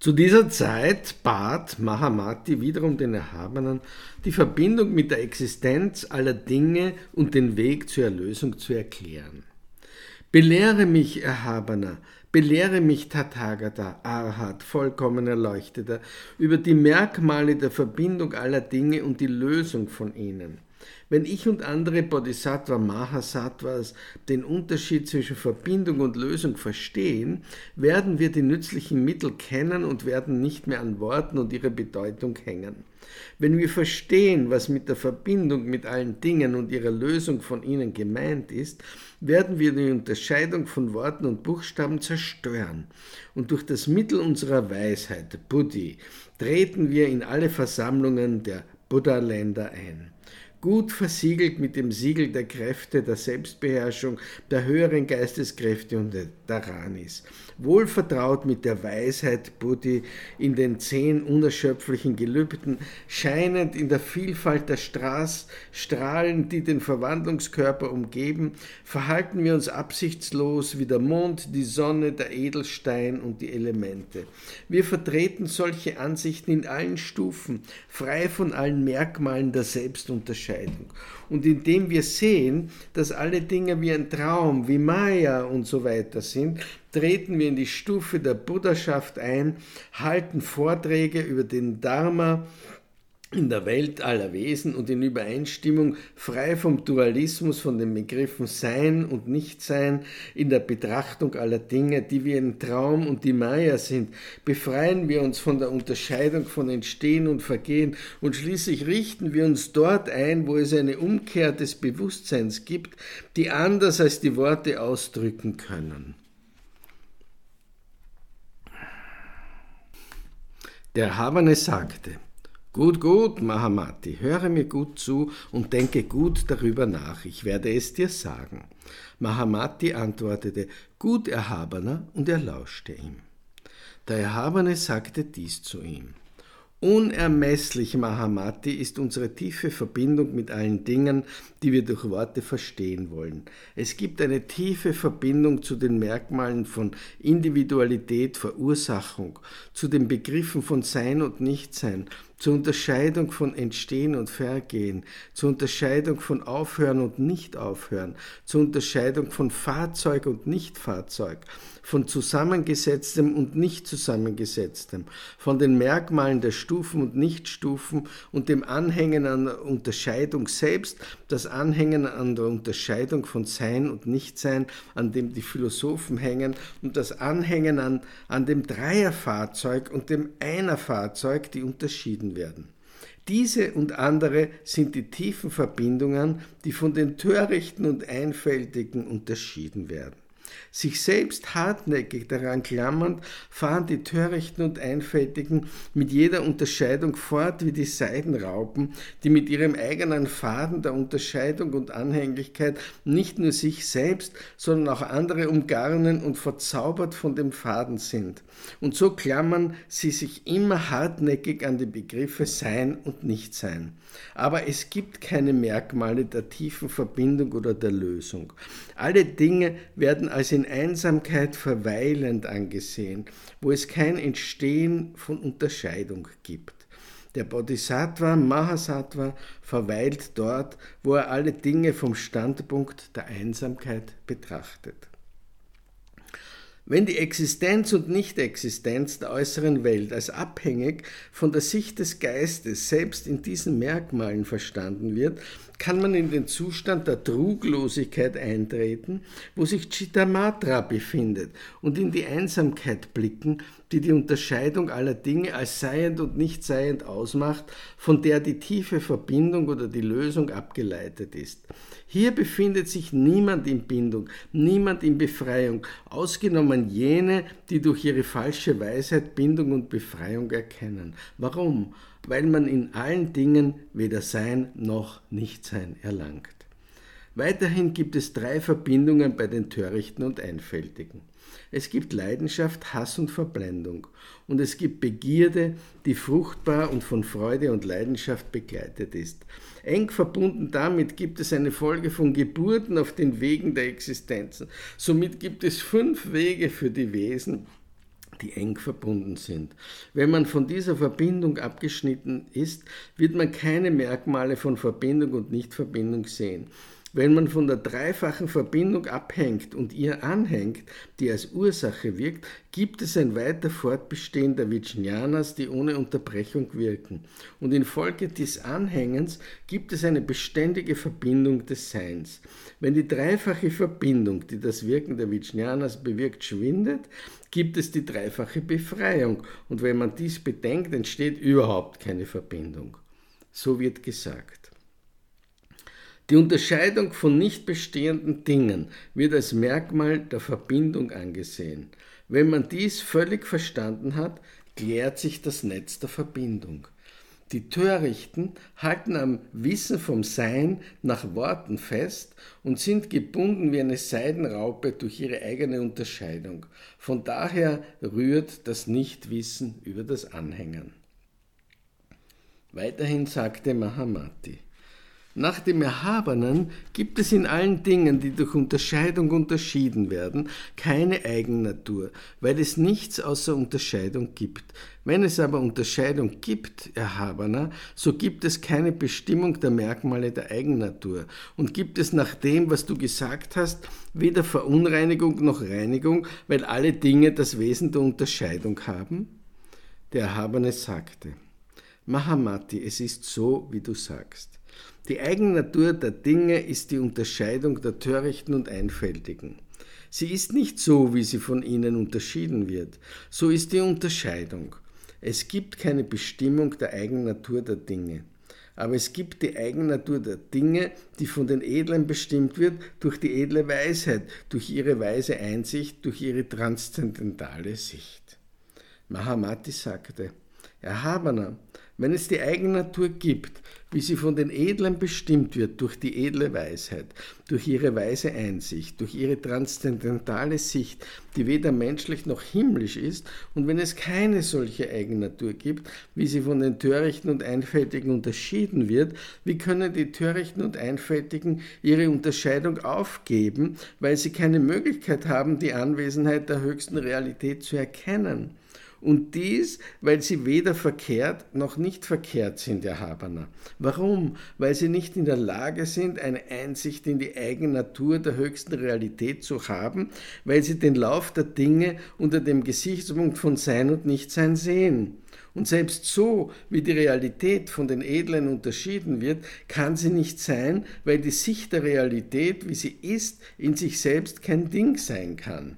Zu dieser Zeit bat Mahamati wiederum den Erhabenen, die Verbindung mit der Existenz aller Dinge und den Weg zur Erlösung zu erklären. Belehre mich, Erhabener, belehre mich, Tathagata, Arhat, vollkommen Erleuchteter, über die Merkmale der Verbindung aller Dinge und die Lösung von ihnen. Wenn ich und andere Bodhisattva Mahasattvas den Unterschied zwischen Verbindung und Lösung verstehen, werden wir die nützlichen Mittel kennen und werden nicht mehr an Worten und ihrer Bedeutung hängen. Wenn wir verstehen, was mit der Verbindung mit allen Dingen und ihrer Lösung von ihnen gemeint ist, werden wir die Unterscheidung von Worten und Buchstaben zerstören. Und durch das Mittel unserer Weisheit, Buddhi, treten wir in alle Versammlungen der Buddha-Länder ein gut versiegelt mit dem Siegel der Kräfte, der Selbstbeherrschung, der höheren Geisteskräfte und der Ranis. Wohl vertraut mit der Weisheit Buddhi in den zehn unerschöpflichen Gelübden, scheinend in der Vielfalt der Straß, Strahlen, die den Verwandlungskörper umgeben, verhalten wir uns absichtslos wie der Mond, die Sonne, der Edelstein und die Elemente. Wir vertreten solche Ansichten in allen Stufen, frei von allen Merkmalen der Selbstunterscheidung. Unterscheidung. Und indem wir sehen, dass alle Dinge wie ein Traum, wie Maya und so weiter sind, treten wir in die Stufe der Buddhaschaft ein, halten Vorträge über den Dharma, in der Welt aller Wesen und in Übereinstimmung, frei vom Dualismus, von den Begriffen Sein und Nichtsein, in der Betrachtung aller Dinge, die wie ein Traum und die Maya sind, befreien wir uns von der Unterscheidung von Entstehen und Vergehen und schließlich richten wir uns dort ein, wo es eine Umkehr des Bewusstseins gibt, die anders als die Worte ausdrücken können. Der Havane sagte, Gut, gut, Mahamati, höre mir gut zu und denke gut darüber nach, ich werde es dir sagen. Mahamati antwortete, Gut, Erhabener, und er lauschte ihm. Der Erhabene sagte dies zu ihm. Unermesslich, Mahamati, ist unsere tiefe Verbindung mit allen Dingen, die wir durch Worte verstehen wollen. Es gibt eine tiefe Verbindung zu den Merkmalen von Individualität, Verursachung, zu den Begriffen von Sein und Nichtsein, zur Unterscheidung von Entstehen und Vergehen, zur Unterscheidung von Aufhören und Nicht-Aufhören, zur Unterscheidung von Fahrzeug und Nicht-Fahrzeug, von zusammengesetztem und nicht zusammengesetztem, von den Merkmalen der Stufen und Nichtstufen und dem Anhängen an der Unterscheidung selbst, das Anhängen an der Unterscheidung von Sein und Nichtsein, an dem die Philosophen hängen, und das Anhängen an, an dem Dreierfahrzeug und dem Einerfahrzeug, die unterschieden werden. Diese und andere sind die tiefen Verbindungen, die von den Törichten und Einfältigen unterschieden werden. Sich selbst hartnäckig daran klammernd, fahren die Törichten und Einfältigen mit jeder Unterscheidung fort wie die Seidenraupen, die mit ihrem eigenen Faden der Unterscheidung und Anhänglichkeit nicht nur sich selbst, sondern auch andere umgarnen und verzaubert von dem Faden sind. Und so klammern sie sich immer hartnäckig an die Begriffe Sein und Nichtsein. Aber es gibt keine Merkmale der tiefen Verbindung oder der Lösung. Alle Dinge werden als in Einsamkeit verweilend angesehen, wo es kein Entstehen von Unterscheidung gibt. Der Bodhisattva Mahasattva verweilt dort, wo er alle Dinge vom Standpunkt der Einsamkeit betrachtet. Wenn die Existenz und Nichtexistenz der äußeren Welt als abhängig von der Sicht des Geistes selbst in diesen Merkmalen verstanden wird, kann man in den Zustand der Truglosigkeit eintreten, wo sich Chittamatra befindet, und in die Einsamkeit blicken, die die Unterscheidung aller Dinge als seiend und nicht seiend ausmacht, von der die tiefe Verbindung oder die Lösung abgeleitet ist. Hier befindet sich niemand in Bindung, niemand in Befreiung, ausgenommen jene, die durch ihre falsche Weisheit Bindung und Befreiung erkennen. Warum? Weil man in allen Dingen weder Sein noch Nichtsein erlangt. Weiterhin gibt es drei Verbindungen bei den Törichten und Einfältigen. Es gibt Leidenschaft, Hass und Verblendung. Und es gibt Begierde, die fruchtbar und von Freude und Leidenschaft begleitet ist. Eng verbunden damit gibt es eine Folge von Geburten auf den Wegen der Existenzen. Somit gibt es fünf Wege für die Wesen, die eng verbunden sind. Wenn man von dieser Verbindung abgeschnitten ist, wird man keine Merkmale von Verbindung und Nichtverbindung sehen. Wenn man von der dreifachen Verbindung abhängt und ihr anhängt, die als Ursache wirkt, gibt es ein weiter Fortbestehen der Vijnanas, die ohne Unterbrechung wirken. Und infolge des Anhängens gibt es eine beständige Verbindung des Seins. Wenn die dreifache Verbindung, die das Wirken der Vijnanas bewirkt, schwindet, gibt es die dreifache Befreiung. Und wenn man dies bedenkt, entsteht überhaupt keine Verbindung. So wird gesagt. Die Unterscheidung von nicht bestehenden Dingen wird als Merkmal der Verbindung angesehen. Wenn man dies völlig verstanden hat, klärt sich das Netz der Verbindung. Die Törichten halten am Wissen vom Sein nach Worten fest und sind gebunden wie eine Seidenraupe durch ihre eigene Unterscheidung. Von daher rührt das Nichtwissen über das Anhängen. Weiterhin sagte Mahamati, nach dem Erhabenen gibt es in allen Dingen, die durch Unterscheidung unterschieden werden, keine Eigennatur, weil es nichts außer Unterscheidung gibt. Wenn es aber Unterscheidung gibt, Erhabener, so gibt es keine Bestimmung der Merkmale der Eigennatur. Und gibt es nach dem, was du gesagt hast, weder Verunreinigung noch Reinigung, weil alle Dinge das Wesen der Unterscheidung haben? Der Erhabene sagte, Mahamati, es ist so, wie du sagst. Die Eigennatur der Dinge ist die Unterscheidung der Törichten und Einfältigen. Sie ist nicht so, wie sie von ihnen unterschieden wird. So ist die Unterscheidung. Es gibt keine Bestimmung der Eigennatur der Dinge. Aber es gibt die Eigennatur der Dinge, die von den Edlen bestimmt wird durch die edle Weisheit, durch ihre weise Einsicht, durch ihre transzendentale Sicht. Mahamati sagte, Erhabener, wenn es die Eigennatur gibt, wie sie von den Edlen bestimmt wird durch die edle Weisheit, durch ihre weise Einsicht, durch ihre transzendentale Sicht, die weder menschlich noch himmlisch ist, und wenn es keine solche Eigennatur gibt, wie sie von den Törichten und Einfältigen unterschieden wird, wie können die Törichten und Einfältigen ihre Unterscheidung aufgeben, weil sie keine Möglichkeit haben, die Anwesenheit der höchsten Realität zu erkennen? Und dies, weil sie weder verkehrt noch nicht verkehrt sind, Erhabener. Warum? Weil sie nicht in der Lage sind, eine Einsicht in die eigene Natur der höchsten Realität zu haben, weil sie den Lauf der Dinge unter dem Gesichtspunkt von Sein und Nichtsein sehen. Und selbst so, wie die Realität von den Edlen unterschieden wird, kann sie nicht sein, weil die Sicht der Realität, wie sie ist, in sich selbst kein Ding sein kann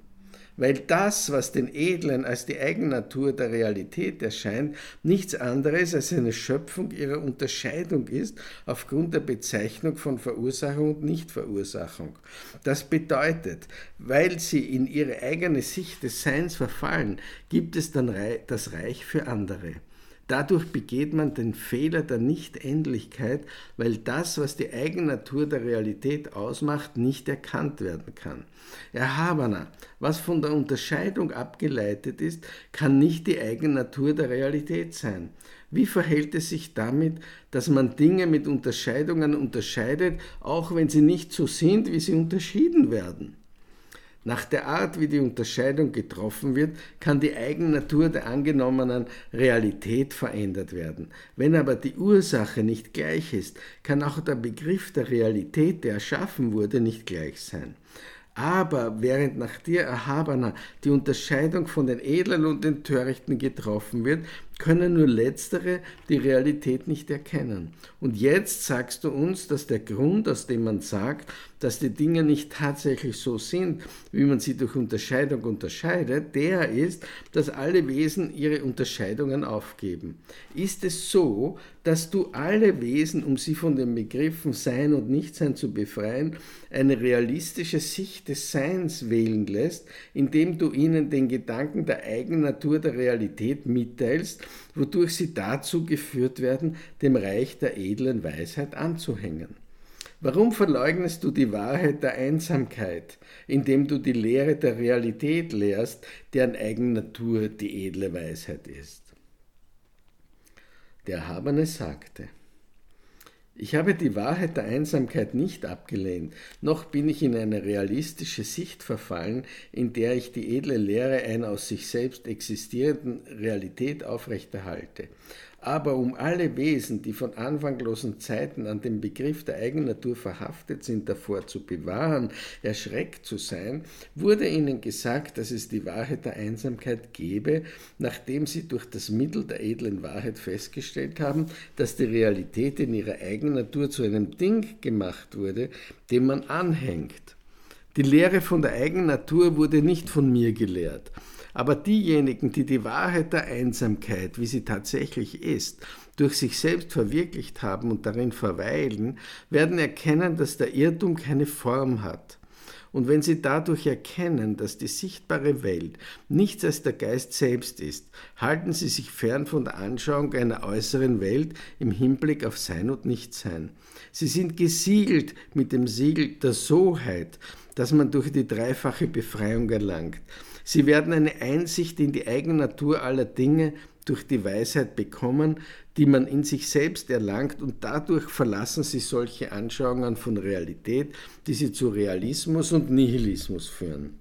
weil das, was den Edlen als die Eigennatur der Realität erscheint, nichts anderes als eine Schöpfung ihrer Unterscheidung ist aufgrund der Bezeichnung von Verursachung und Nichtverursachung. Das bedeutet, weil sie in ihre eigene Sicht des Seins verfallen, gibt es dann das Reich für andere. Dadurch begeht man den Fehler der Nichtendlichkeit, weil das, was die Eigennatur der Realität ausmacht, nicht erkannt werden kann. Erhabener, was von der Unterscheidung abgeleitet ist, kann nicht die Eigennatur der Realität sein. Wie verhält es sich damit, dass man Dinge mit Unterscheidungen unterscheidet, auch wenn sie nicht so sind, wie sie unterschieden werden? Nach der Art, wie die Unterscheidung getroffen wird, kann die Eigennatur der angenommenen Realität verändert werden. Wenn aber die Ursache nicht gleich ist, kann auch der Begriff der Realität, der erschaffen wurde, nicht gleich sein. Aber während nach dir, Erhabener, die Unterscheidung von den Edlen und den Törichten getroffen wird, können nur letztere die Realität nicht erkennen. Und jetzt sagst du uns, dass der Grund, aus dem man sagt, dass die Dinge nicht tatsächlich so sind, wie man sie durch Unterscheidung unterscheidet, der ist, dass alle Wesen ihre Unterscheidungen aufgeben. Ist es so, dass du alle Wesen, um sie von den Begriffen Sein und Nichtsein zu befreien, eine realistische Sicht des Seins wählen lässt, indem du ihnen den Gedanken der Eigennatur der Realität mitteilst, wodurch sie dazu geführt werden, dem Reich der edlen Weisheit anzuhängen. Warum verleugnest du die Wahrheit der Einsamkeit, indem du die Lehre der Realität lehrst, deren Eigennatur die edle Weisheit ist? Der Erhabene sagte, Ich habe die Wahrheit der Einsamkeit nicht abgelehnt, noch bin ich in eine realistische Sicht verfallen, in der ich die edle Lehre einer aus sich selbst existierenden Realität aufrechterhalte aber um alle Wesen, die von anfanglosen Zeiten an dem Begriff der Eigennatur verhaftet sind, davor zu bewahren, erschreckt zu sein, wurde ihnen gesagt, dass es die Wahrheit der Einsamkeit gebe, nachdem sie durch das Mittel der edlen Wahrheit festgestellt haben, dass die Realität in ihrer Eigennatur zu einem Ding gemacht wurde, dem man anhängt. Die Lehre von der Eigennatur wurde nicht von mir gelehrt. Aber diejenigen, die die Wahrheit der Einsamkeit, wie sie tatsächlich ist, durch sich selbst verwirklicht haben und darin verweilen, werden erkennen, dass der Irrtum keine Form hat. Und wenn sie dadurch erkennen, dass die sichtbare Welt nichts als der Geist selbst ist, halten sie sich fern von der Anschauung einer äußeren Welt im Hinblick auf Sein und Nichtsein. Sie sind gesiegelt mit dem Siegel der Soheit, das man durch die dreifache Befreiung erlangt. Sie werden eine Einsicht in die eigene Natur aller Dinge durch die Weisheit bekommen, die man in sich selbst erlangt, und dadurch verlassen sie solche Anschauungen von Realität, die sie zu Realismus und Nihilismus führen.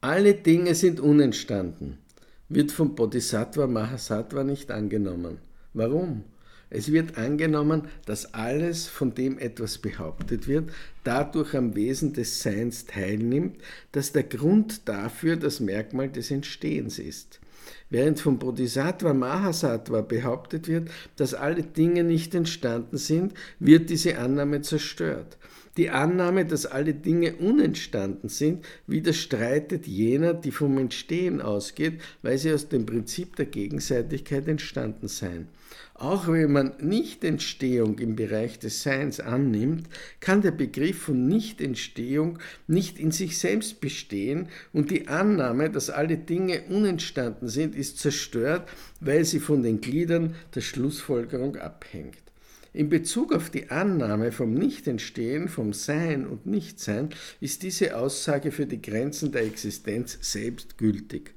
Alle Dinge sind unentstanden, wird vom Bodhisattva Mahasattva nicht angenommen. Warum? Es wird angenommen, dass alles, von dem etwas behauptet wird, dadurch am Wesen des Seins teilnimmt, dass der Grund dafür das Merkmal des Entstehens ist. Während vom Bodhisattva Mahasattva behauptet wird, dass alle Dinge nicht entstanden sind, wird diese Annahme zerstört. Die Annahme, dass alle Dinge unentstanden sind, widerstreitet jener, die vom Entstehen ausgeht, weil sie aus dem Prinzip der Gegenseitigkeit entstanden seien. Auch wenn man Nichtentstehung im Bereich des Seins annimmt, kann der Begriff von Nichtentstehung nicht in sich selbst bestehen und die Annahme, dass alle Dinge unentstanden sind, ist zerstört, weil sie von den Gliedern der Schlussfolgerung abhängt. In Bezug auf die Annahme vom Nichtentstehen, vom Sein und Nichtsein ist diese Aussage für die Grenzen der Existenz selbst gültig.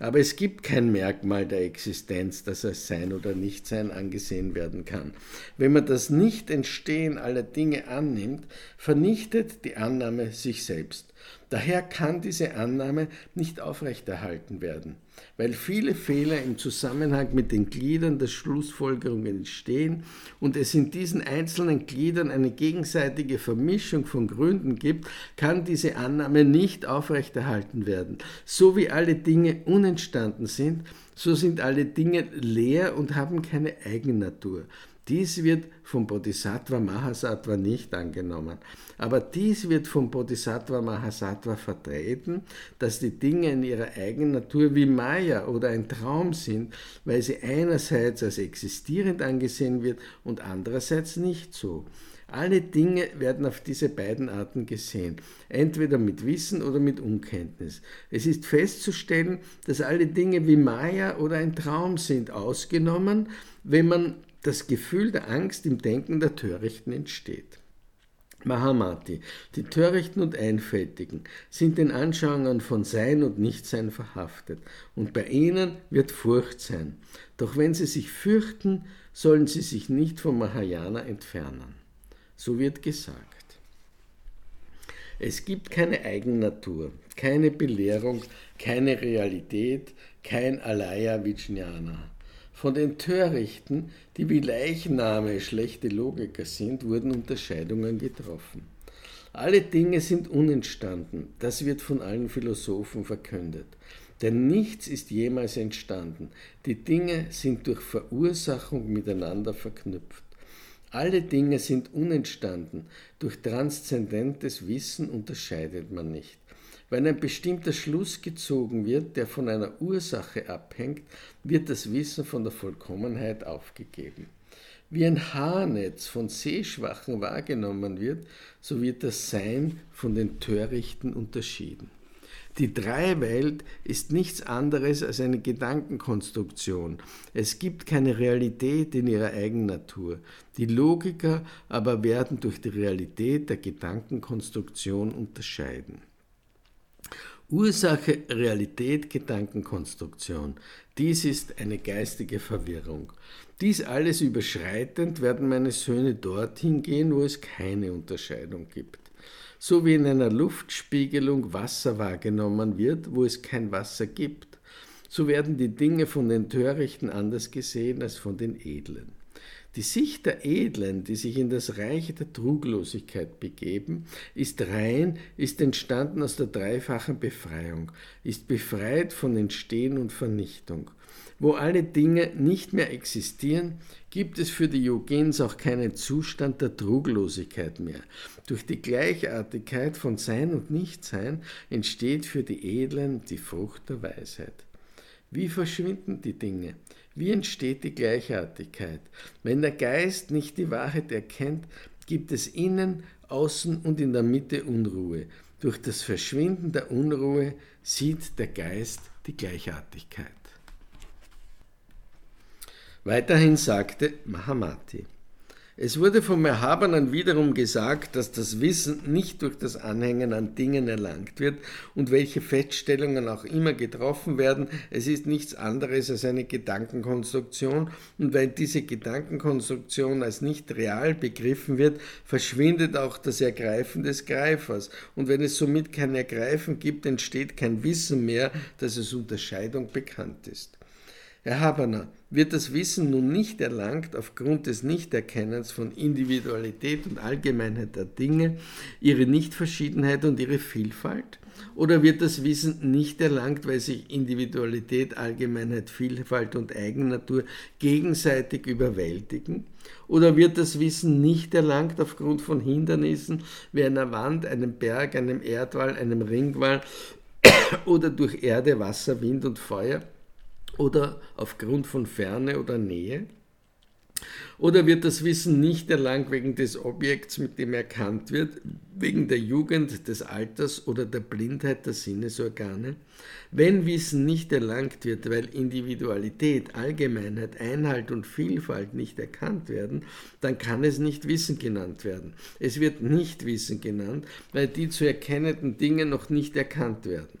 Aber es gibt kein Merkmal der Existenz, das als Sein oder Nichtsein angesehen werden kann. Wenn man das Nichtentstehen aller Dinge annimmt, vernichtet die Annahme sich selbst. Daher kann diese Annahme nicht aufrechterhalten werden, weil viele Fehler im Zusammenhang mit den Gliedern der Schlussfolgerung entstehen und es in diesen einzelnen Gliedern eine gegenseitige Vermischung von Gründen gibt, kann diese Annahme nicht aufrechterhalten werden. So wie alle Dinge unentstanden sind, so sind alle Dinge leer und haben keine Eigennatur. Dies wird vom Bodhisattva Mahasattva nicht angenommen. Aber dies wird vom Bodhisattva Mahasattva vertreten, dass die Dinge in ihrer eigenen Natur wie Maya oder ein Traum sind, weil sie einerseits als existierend angesehen wird und andererseits nicht so. Alle Dinge werden auf diese beiden Arten gesehen, entweder mit Wissen oder mit Unkenntnis. Es ist festzustellen, dass alle Dinge wie Maya oder ein Traum sind, ausgenommen, wenn man das Gefühl der Angst im Denken der Törichten entsteht. Mahamati, die Törichten und Einfältigen, sind den Anschauungen von Sein und Nichtsein verhaftet, und bei ihnen wird Furcht sein. Doch wenn sie sich fürchten, sollen sie sich nicht vom Mahayana entfernen. So wird gesagt. Es gibt keine Eigennatur, keine Belehrung, keine Realität, kein Alaya Vijnana. Von den Törichten, die wie Leichname schlechte Logiker sind, wurden Unterscheidungen getroffen. Alle Dinge sind unentstanden, das wird von allen Philosophen verkündet. Denn nichts ist jemals entstanden. Die Dinge sind durch Verursachung miteinander verknüpft. Alle Dinge sind unentstanden. Durch transzendentes Wissen unterscheidet man nicht. Wenn ein bestimmter Schluss gezogen wird, der von einer Ursache abhängt, wird das Wissen von der Vollkommenheit aufgegeben. Wie ein Haarnetz von Sehschwachen wahrgenommen wird, so wird das Sein von den Törichten unterschieden. Die Dreiwelt ist nichts anderes als eine Gedankenkonstruktion. Es gibt keine Realität in ihrer Eigennatur. Die Logiker aber werden durch die Realität der Gedankenkonstruktion unterscheiden. Ursache, Realität, Gedankenkonstruktion. Dies ist eine geistige Verwirrung. Dies alles überschreitend werden meine Söhne dorthin gehen, wo es keine Unterscheidung gibt. So wie in einer Luftspiegelung Wasser wahrgenommen wird, wo es kein Wasser gibt, so werden die Dinge von den Törichten anders gesehen als von den Edlen. Die Sicht der Edlen, die sich in das Reich der Truglosigkeit begeben, ist rein, ist entstanden aus der dreifachen Befreiung, ist befreit von Entstehen und Vernichtung. Wo alle Dinge nicht mehr existieren, gibt es für die Yogins auch keinen Zustand der Truglosigkeit mehr. Durch die Gleichartigkeit von Sein und Nichtsein entsteht für die Edlen die Frucht der Weisheit. Wie verschwinden die Dinge? Wie entsteht die Gleichartigkeit? Wenn der Geist nicht die Wahrheit erkennt, gibt es innen, außen und in der Mitte Unruhe. Durch das Verschwinden der Unruhe sieht der Geist die Gleichartigkeit. Weiterhin sagte Mahamati. Es wurde vom Erhabenen wiederum gesagt, dass das Wissen nicht durch das Anhängen an Dingen erlangt wird und welche Feststellungen auch immer getroffen werden, es ist nichts anderes als eine Gedankenkonstruktion. Und weil diese Gedankenkonstruktion als nicht real begriffen wird, verschwindet auch das Ergreifen des Greifers. Und wenn es somit kein Ergreifen gibt, entsteht kein Wissen mehr, dass es Unterscheidung bekannt ist. Erhabener, wird das Wissen nun nicht erlangt aufgrund des Nichterkennens von Individualität und Allgemeinheit der Dinge, ihre Nichtverschiedenheit und ihre Vielfalt? Oder wird das Wissen nicht erlangt, weil sich Individualität, Allgemeinheit, Vielfalt und Eigennatur gegenseitig überwältigen? Oder wird das Wissen nicht erlangt aufgrund von Hindernissen wie einer Wand, einem Berg, einem Erdwall, einem Ringwall oder durch Erde, Wasser, Wind und Feuer? Oder aufgrund von Ferne oder Nähe? Oder wird das Wissen nicht erlangt wegen des Objekts, mit dem erkannt wird, wegen der Jugend, des Alters oder der Blindheit der Sinnesorgane? Wenn Wissen nicht erlangt wird, weil Individualität, Allgemeinheit, Einhalt und Vielfalt nicht erkannt werden, dann kann es nicht Wissen genannt werden. Es wird nicht Wissen genannt, weil die zu erkennenden Dinge noch nicht erkannt werden.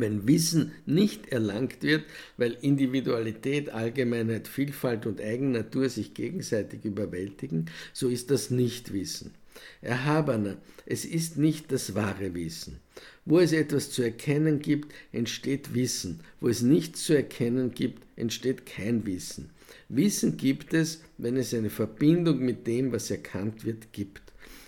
Wenn Wissen nicht erlangt wird, weil Individualität, Allgemeinheit, Vielfalt und Eigennatur sich gegenseitig überwältigen, so ist das Nichtwissen. Erhabener, es ist nicht das wahre Wissen. Wo es etwas zu erkennen gibt, entsteht Wissen. Wo es nichts zu erkennen gibt, entsteht kein Wissen. Wissen gibt es, wenn es eine Verbindung mit dem, was erkannt wird, gibt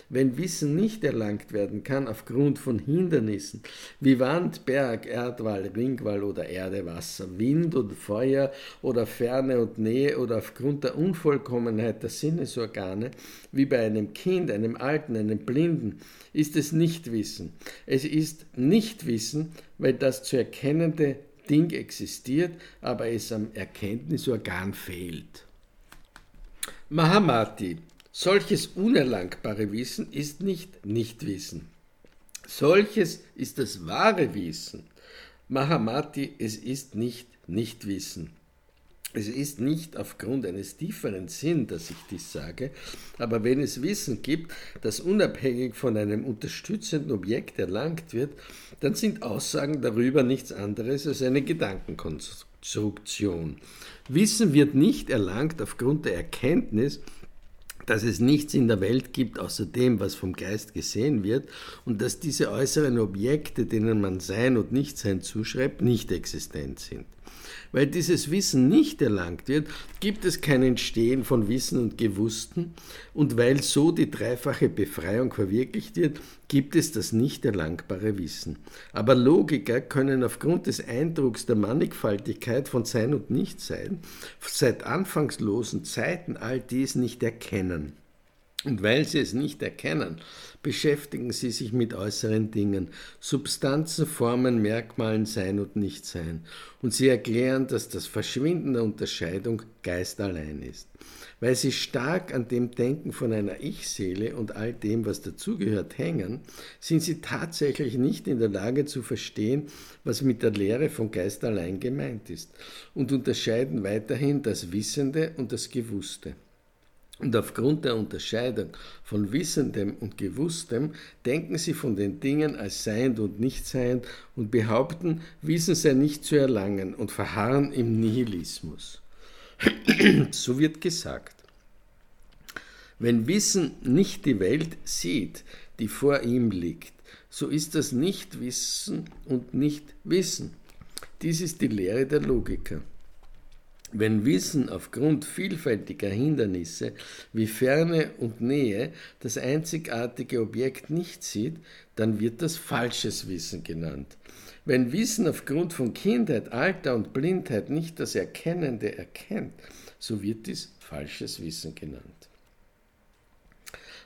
wenn Wissen nicht erlangt werden kann aufgrund von Hindernissen wie Wand, Berg, Erdwall, Ringwall oder Erde, Wasser, Wind und Feuer oder Ferne und Nähe oder aufgrund der Unvollkommenheit der Sinnesorgane, wie bei einem Kind, einem Alten, einem Blinden, ist es Nichtwissen. Es ist Nichtwissen, weil das zu erkennende Ding existiert, aber es am Erkenntnisorgan fehlt. Mahamati Solches unerlangbare Wissen ist nicht Nichtwissen. Solches ist das wahre Wissen. Mahamati, es ist nicht Nichtwissen. Es ist nicht aufgrund eines tieferen Sinns, dass ich dies sage, aber wenn es Wissen gibt, das unabhängig von einem unterstützenden Objekt erlangt wird, dann sind Aussagen darüber nichts anderes als eine Gedankenkonstruktion. Wissen wird nicht erlangt aufgrund der Erkenntnis, dass es nichts in der Welt gibt außer dem, was vom Geist gesehen wird und dass diese äußeren Objekte, denen man Sein und Nichtsein zuschreibt, nicht existent sind. Weil dieses Wissen nicht erlangt wird, gibt es kein Entstehen von Wissen und Gewussten und weil so die dreifache Befreiung verwirklicht wird, gibt es das nicht erlangbare Wissen. Aber Logiker können aufgrund des Eindrucks der Mannigfaltigkeit von Sein und Nichtsein seit anfangslosen Zeiten all dies nicht erkennen. Und weil sie es nicht erkennen, beschäftigen sie sich mit äußeren Dingen, Substanzen, Formen, Merkmalen, Sein und Nichtsein. Und sie erklären, dass das Verschwinden der Unterscheidung Geist allein ist. Weil sie stark an dem Denken von einer Ich-Seele und all dem, was dazugehört, hängen, sind sie tatsächlich nicht in der Lage zu verstehen, was mit der Lehre von Geist allein gemeint ist und unterscheiden weiterhin das Wissende und das Gewusste. Und aufgrund der Unterscheidung von Wissendem und Gewusstem denken sie von den Dingen als seiend und nicht seiend und behaupten, Wissen sei nicht zu erlangen und verharren im Nihilismus. so wird gesagt. Wenn Wissen nicht die Welt sieht, die vor ihm liegt, so ist das Nichtwissen und Nicht-Wissen. Dies ist die Lehre der Logiker. Wenn Wissen aufgrund vielfältiger Hindernisse wie Ferne und Nähe das einzigartige Objekt nicht sieht, dann wird das falsches Wissen genannt. Wenn Wissen aufgrund von Kindheit, Alter und Blindheit nicht das Erkennende erkennt, so wird dies falsches Wissen genannt.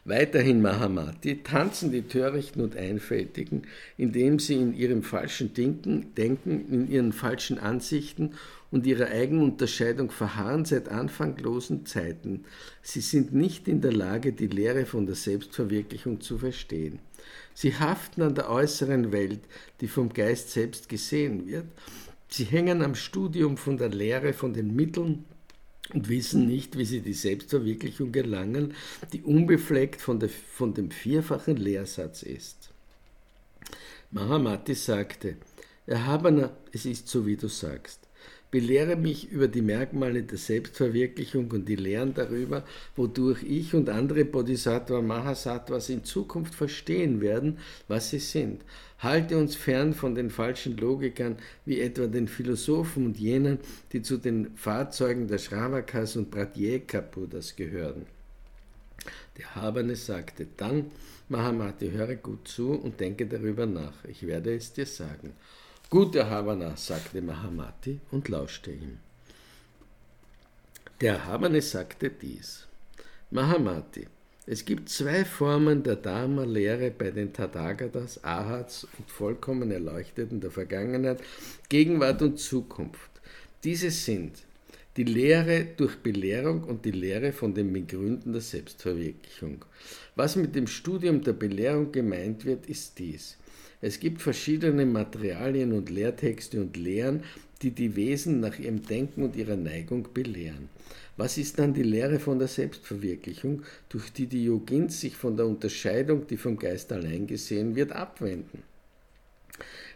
Weiterhin Mahamati tanzen die Törichten und Einfältigen, indem sie in ihrem falschen Denken, Denken in ihren falschen Ansichten und ihrer Eigenunterscheidung verharren seit anfanglosen Zeiten. Sie sind nicht in der Lage, die Lehre von der Selbstverwirklichung zu verstehen. Sie haften an der äußeren Welt, die vom Geist selbst gesehen wird. Sie hängen am Studium von der Lehre, von den Mitteln und wissen nicht, wie sie die Selbstverwirklichung gelangen, die unbefleckt von, der, von dem vierfachen Lehrsatz ist. Mahamati sagte, Erhabener, es ist so, wie du sagst. Belehre mich über die Merkmale der Selbstverwirklichung und die Lehren darüber, wodurch ich und andere Bodhisattva Mahasattvas in Zukunft verstehen werden, was sie sind. Halte uns fern von den falschen Logikern, wie etwa den Philosophen und jenen, die zu den Fahrzeugen der Shravakas und Pratyeka-Buddhas gehören. Der Haberne sagte dann, Mahamati, höre gut zu und denke darüber nach. Ich werde es dir sagen. Gut, Erhabener, sagte Mahamati und lauschte ihm. Der Erhabene sagte dies. Mahamati, es gibt zwei Formen der Dharma-Lehre bei den Tathagatas, Ahats und vollkommen Erleuchteten der Vergangenheit, Gegenwart und Zukunft. Diese sind die Lehre durch Belehrung und die Lehre von den Begründen der Selbstverwirklichung. Was mit dem Studium der Belehrung gemeint wird, ist dies. Es gibt verschiedene Materialien und Lehrtexte und Lehren, die die Wesen nach ihrem Denken und ihrer Neigung belehren. Was ist dann die Lehre von der Selbstverwirklichung, durch die die Yogins sich von der Unterscheidung, die vom Geist allein gesehen wird, abwenden?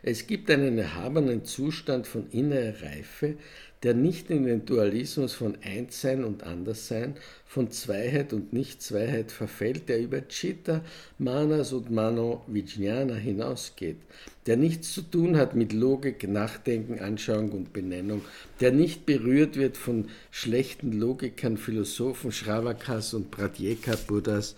Es gibt einen erhabenen Zustand von innerer Reife, der nicht in den Dualismus von Einssein und Anderssein, von Zweiheit und Nichtzweiheit verfällt, der über Chitta, Manas und Mano Vijnana hinausgeht, der nichts zu tun hat mit Logik, Nachdenken, Anschauung und Benennung, der nicht berührt wird von schlechten Logikern, Philosophen, Shravakas und Pratyeka-Buddhas,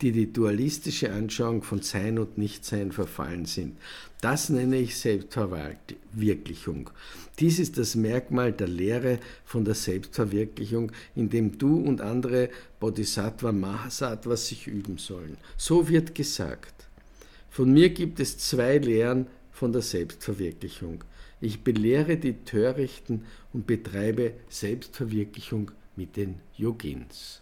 die die dualistische Anschauung von Sein und Nichtsein verfallen sind. Das nenne ich Selbstverwirklichung. Dies ist das Merkmal der Lehre von der Selbstverwirklichung, in dem du und andere Bodhisattva Mahasattvas sich üben sollen. So wird gesagt. Von mir gibt es zwei Lehren von der Selbstverwirklichung. Ich belehre die Törichten und betreibe Selbstverwirklichung mit den Yogins.